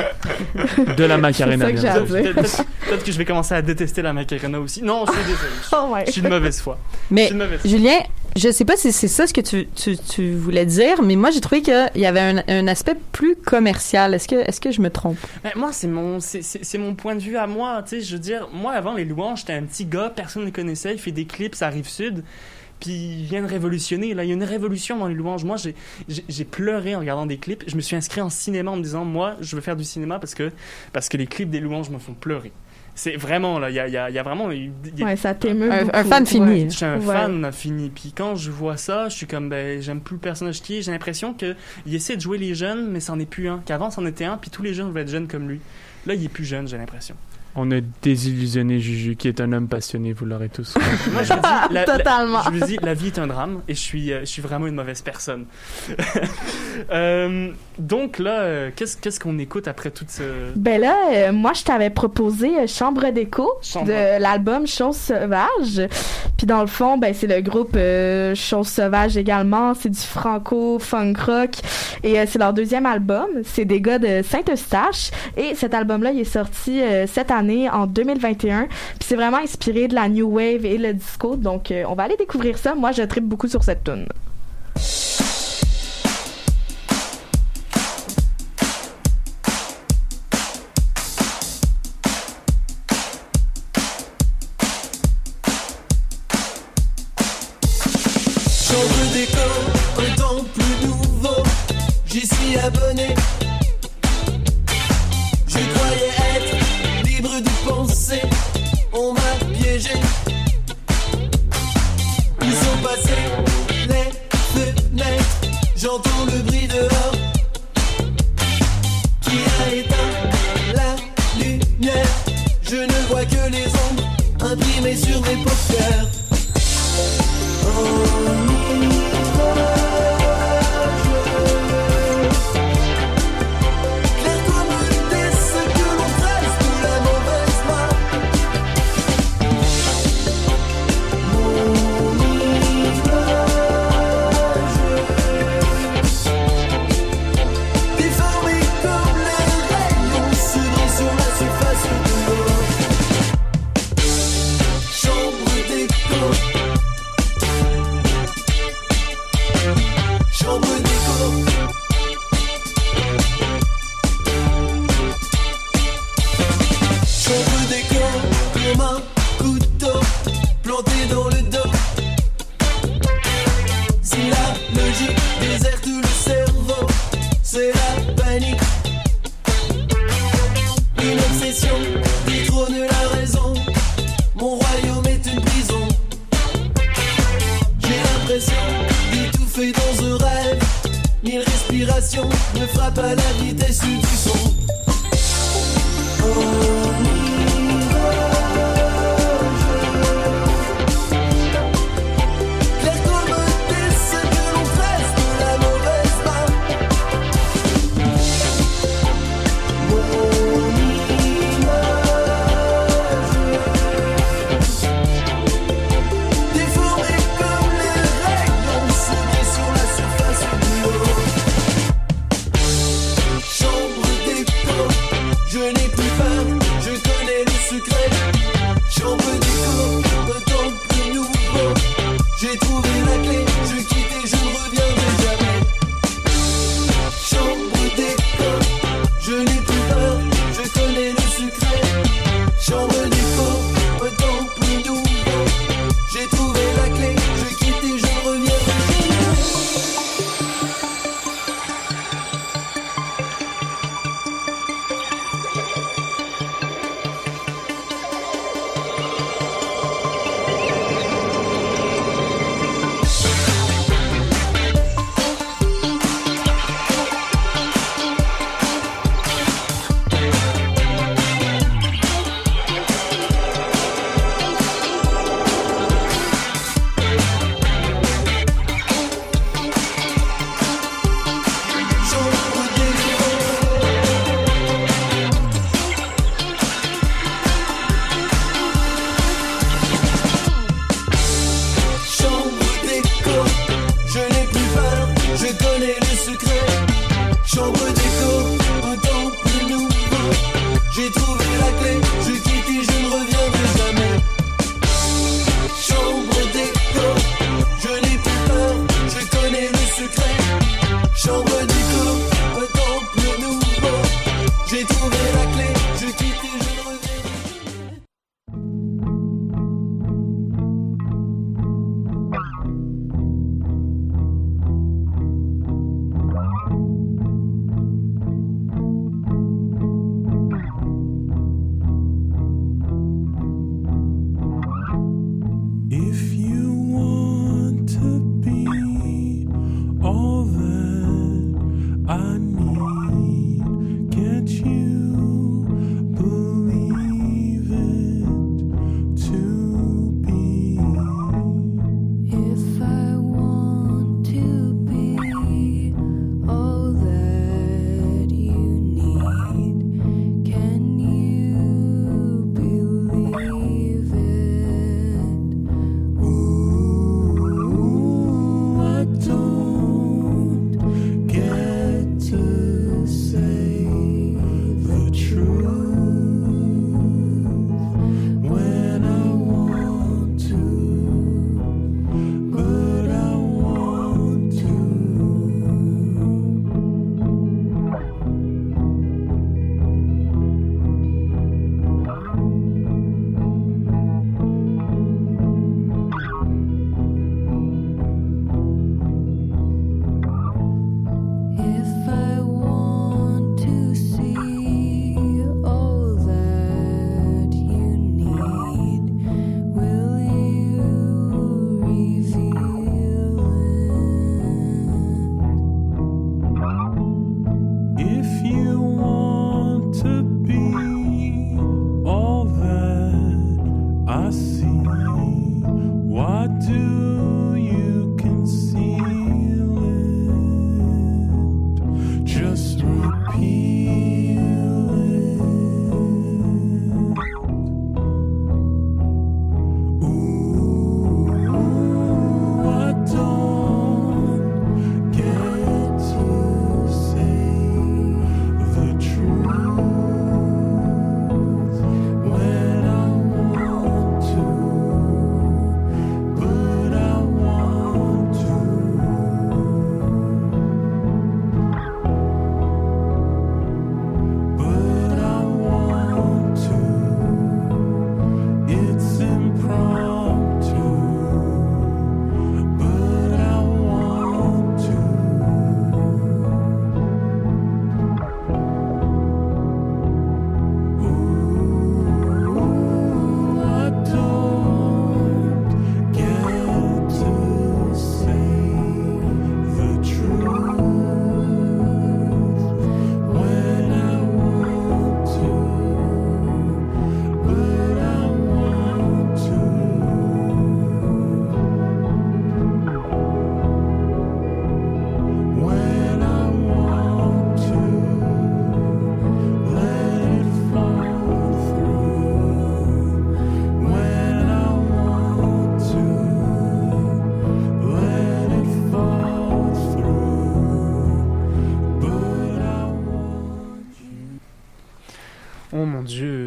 De la Macarena, C'est ça que j'ai bien à sûr. dire. Peut-être que je vais commencer à détester la Macarena aussi. Non, je suis désolé. Je, Oh ouais. je suis de mauvaise foi. Mais suis de mauvaise foi. Julien, je sais pas si c'est ça ce que tu, tu, voulais dire, mais moi j'ai trouvé qu'il y avait un, aspect plus commercial. Est-ce que, est-ce que je me trompe? Mais moi, c'est mon, mon point de vue à moi. Je veux dire, moi, avant les louanges, j'étais un petit gars, personne ne le connaissait. Il fait des clips, ça arrive sud. Puis il vient de révolutionner. Là, il y a une révolution dans les louanges. Moi, j'ai pleuré en regardant des clips. Je me suis inscrit en cinéma en me disant, moi, je veux faire du cinéma parce que, parce que les clips des louanges me font pleurer. C'est vraiment, là, il y a, il y a- il y a vraiment... il y a- Ouais, ça t'émeut Un- fan fini. Ouais. je suis un Ouais. fan fini. Puis quand je vois ça, je suis comme, ben, j'aime plus le personnage qui est. J'ai l'impression qu'il essaie de jouer les jeunes, mais c'en est plus un. Qu'avant, c'en était un, puis tous les jeunes voulaient être jeunes comme lui. Là, il est plus jeune, j'ai l'impression. On a désillusionné Juju, qui est un homme passionné, vous l'aurez tous. Moi, je dis, la, la- Totalement. je vous dis, la vie est un drame, et je suis, euh, je suis vraiment une mauvaise personne. Euh, donc là, euh, qu'est-ce qu'est-ce qu'on écoute après toute ce... Ben là, euh, moi, je t'avais proposé Chambre d'écho Chambre. de l'album Chose sauvage. Puis dans le fond, ben c'est le groupe euh, Chose sauvage également. C'est du franco funk rock et euh, c'est leur deuxième album. C'est des gars de Saint-Eustache et cet album-là, il est sorti euh, cette année en 2021. Puis c'est vraiment inspiré de la new wave et le disco. Donc euh, on va aller découvrir ça. Moi, je tripe beaucoup sur cette tune. Un temps plus nouveau, j'y suis abonné.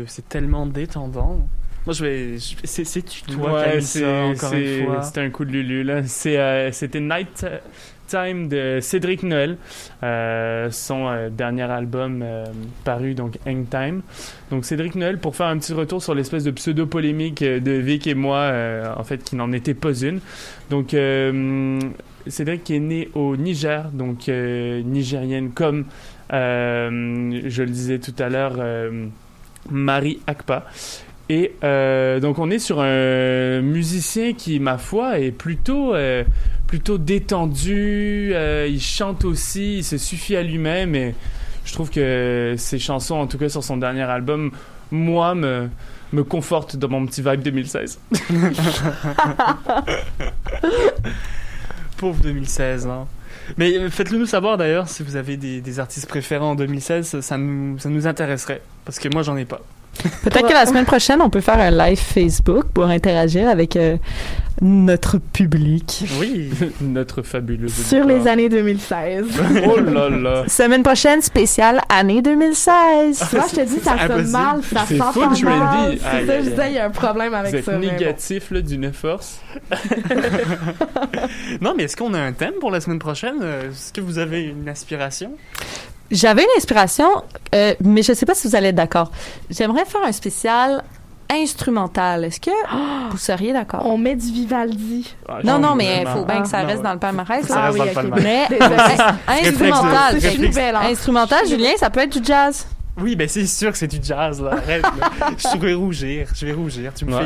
C'est tellement détendant. Moi, je vais. C'est c'est-tu toi Ouais, ça c'est encore une c'est- fois? c'était un coup de Lulu là. C'est, euh, C'était Night Time de Cédric Noël, euh, son euh, dernier album paru donc Hang Time. Donc Cédric Noël pour faire un petit retour sur l'espèce de pseudo polémique euh, de Vic et moi, en fait qui n'en était pas une. Donc Cédric est né au Niger, donc nigérienne comme je le disais tout à l'heure, Marie Akpa. Et euh, donc on est sur un musicien qui, ma foi, est plutôt, euh, plutôt détendu. euh, il chante aussi, il se suffit à lui-même. Et je trouve que ses chansons, en tout cas sur son dernier album, moi, me, me confortent dans mon petit vibe 2016. Pauvre 2016, hein. Mais faites-le nous savoir d'ailleurs si vous avez des, artistes préférés en 2016, ça, ça nous, ça nous intéresserait. Parce que moi, j'en ai pas. Peut-être que la semaine prochaine, on peut faire un live Facebook pour interagir avec euh, notre public. Oui, notre fabuleux. Sur les années 2016. oh là là. Semaine prochaine, spéciale année 2016. Tu vois, je te dis, ça C'est sonne mal, ça s'entend full mal. C'est ça, aïe, je aïe. disais, il y a un problème avec Vous êtes ça. bon. négatif là, d'une force. Non, mais est-ce qu'on a un thème pour la semaine prochaine? Euh, Est-ce que vous avez une aspiration? J'avais une inspiration, euh, mais je sais pas si vous allez être d'accord. J'aimerais faire un spécial instrumental. Est-ce que vous seriez d'accord? On met du Vivaldi. non, non, mais il faut bien que ça Ah, reste non, dans le palmarès. Le oui, palmarès. Mais euh, instrumental, hein. instrumental, Julien, ça peut être du jazz. Oui, ben c'est sûr que c'est du jazz, là. Arrête, là. Je vais rougir, je vais rougir. Tu me Ouais. fais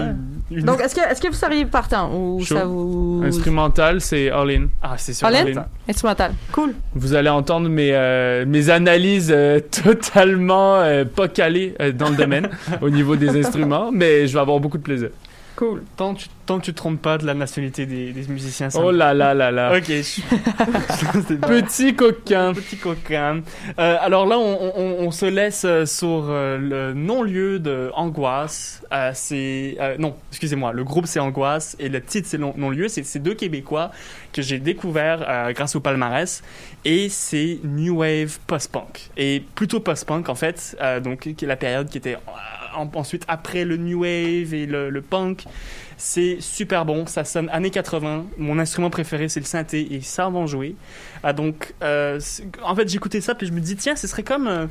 une... une- Donc, est-ce que, est-ce que vous seriez partant ou ça vous... Instrumental, c'est All In. Ah, c'est sûr. All in? All in. Instrumental. Cool. Vous allez entendre mes, euh, mes analyses euh, totalement euh, pas calées euh, dans le domaine au niveau des instruments, mais je vais avoir beaucoup de plaisir. Cool. Tant que tu, tant que tu te trompes pas de la nationalité des, des musiciens. ça Oh là là là là. Ok. Petit coquin. Petit coquin. Euh, alors là, on, on- on se laisse euh, sur euh, le non-lieu de Angoisse. Euh, c'est euh, non, excusez-moi. Le groupe c'est Angoisse et le titre c'est non- non-lieu. C'est c'est deux Québécois que j'ai découvert euh, grâce au palmarès et c'est new wave post-punk et plutôt post-punk en fait. euh, donc qui est la période qui était euh, ensuite après le new wave et le, le punk. C'est super bon, ça sonne années 80. Mon instrument préféré, c'est le synthé et ça va en jouer. Ah, donc, euh, en fait, j'écoutais ça puis je me dis, tiens, ce serait comme euh,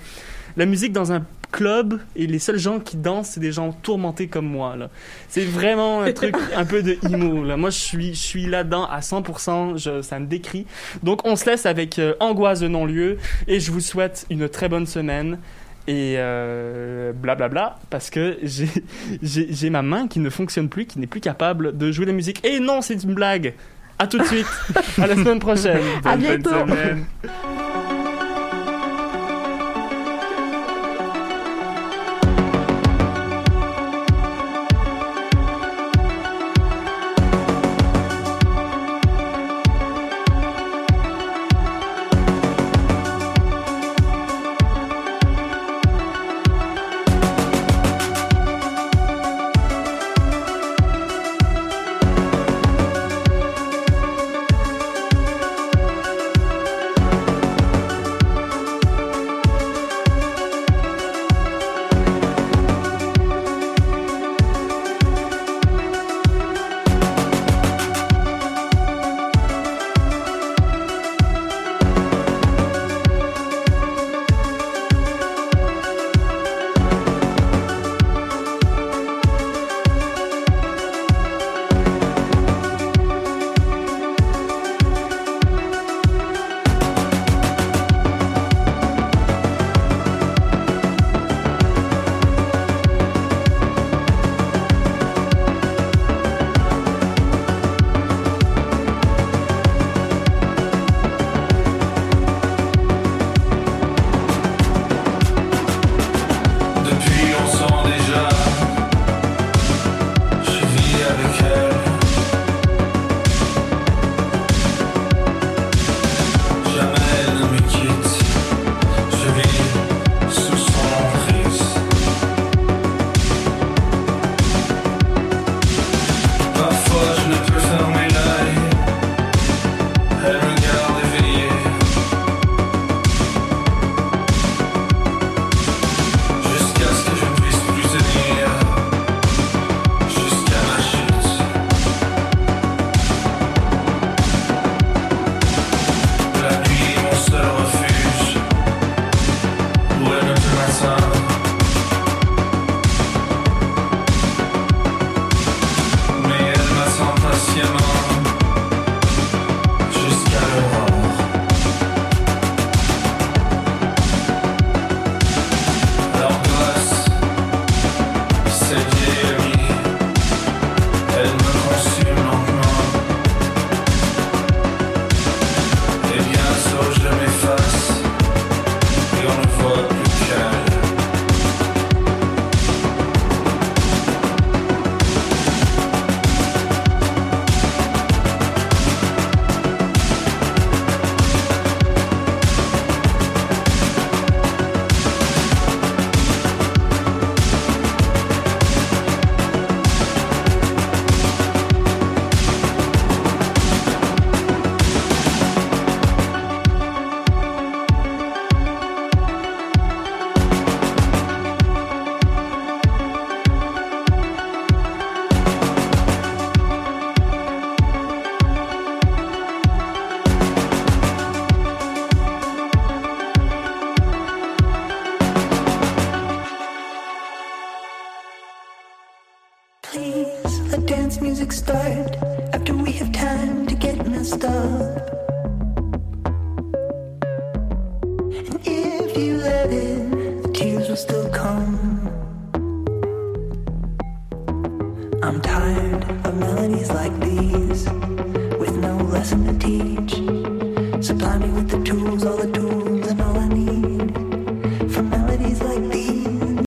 la musique dans un club et les seuls gens qui dansent, c'est des gens tourmentés comme moi. là. C'est vraiment un truc un peu de emo. Là. Moi, je suis, je suis là-dedans à 100%, je, ça me décrit. Donc, on se laisse avec euh, Angoisse de non-lieu et je vous souhaite une très bonne semaine. Et euh, blablabla, parce que j'ai- ma main qui ne fonctionne plus, qui n'est plus capable de jouer la musique. Et non, c'est une blague. À tout de suite. à la semaine prochaine. À Bonne de bientôt. semaine.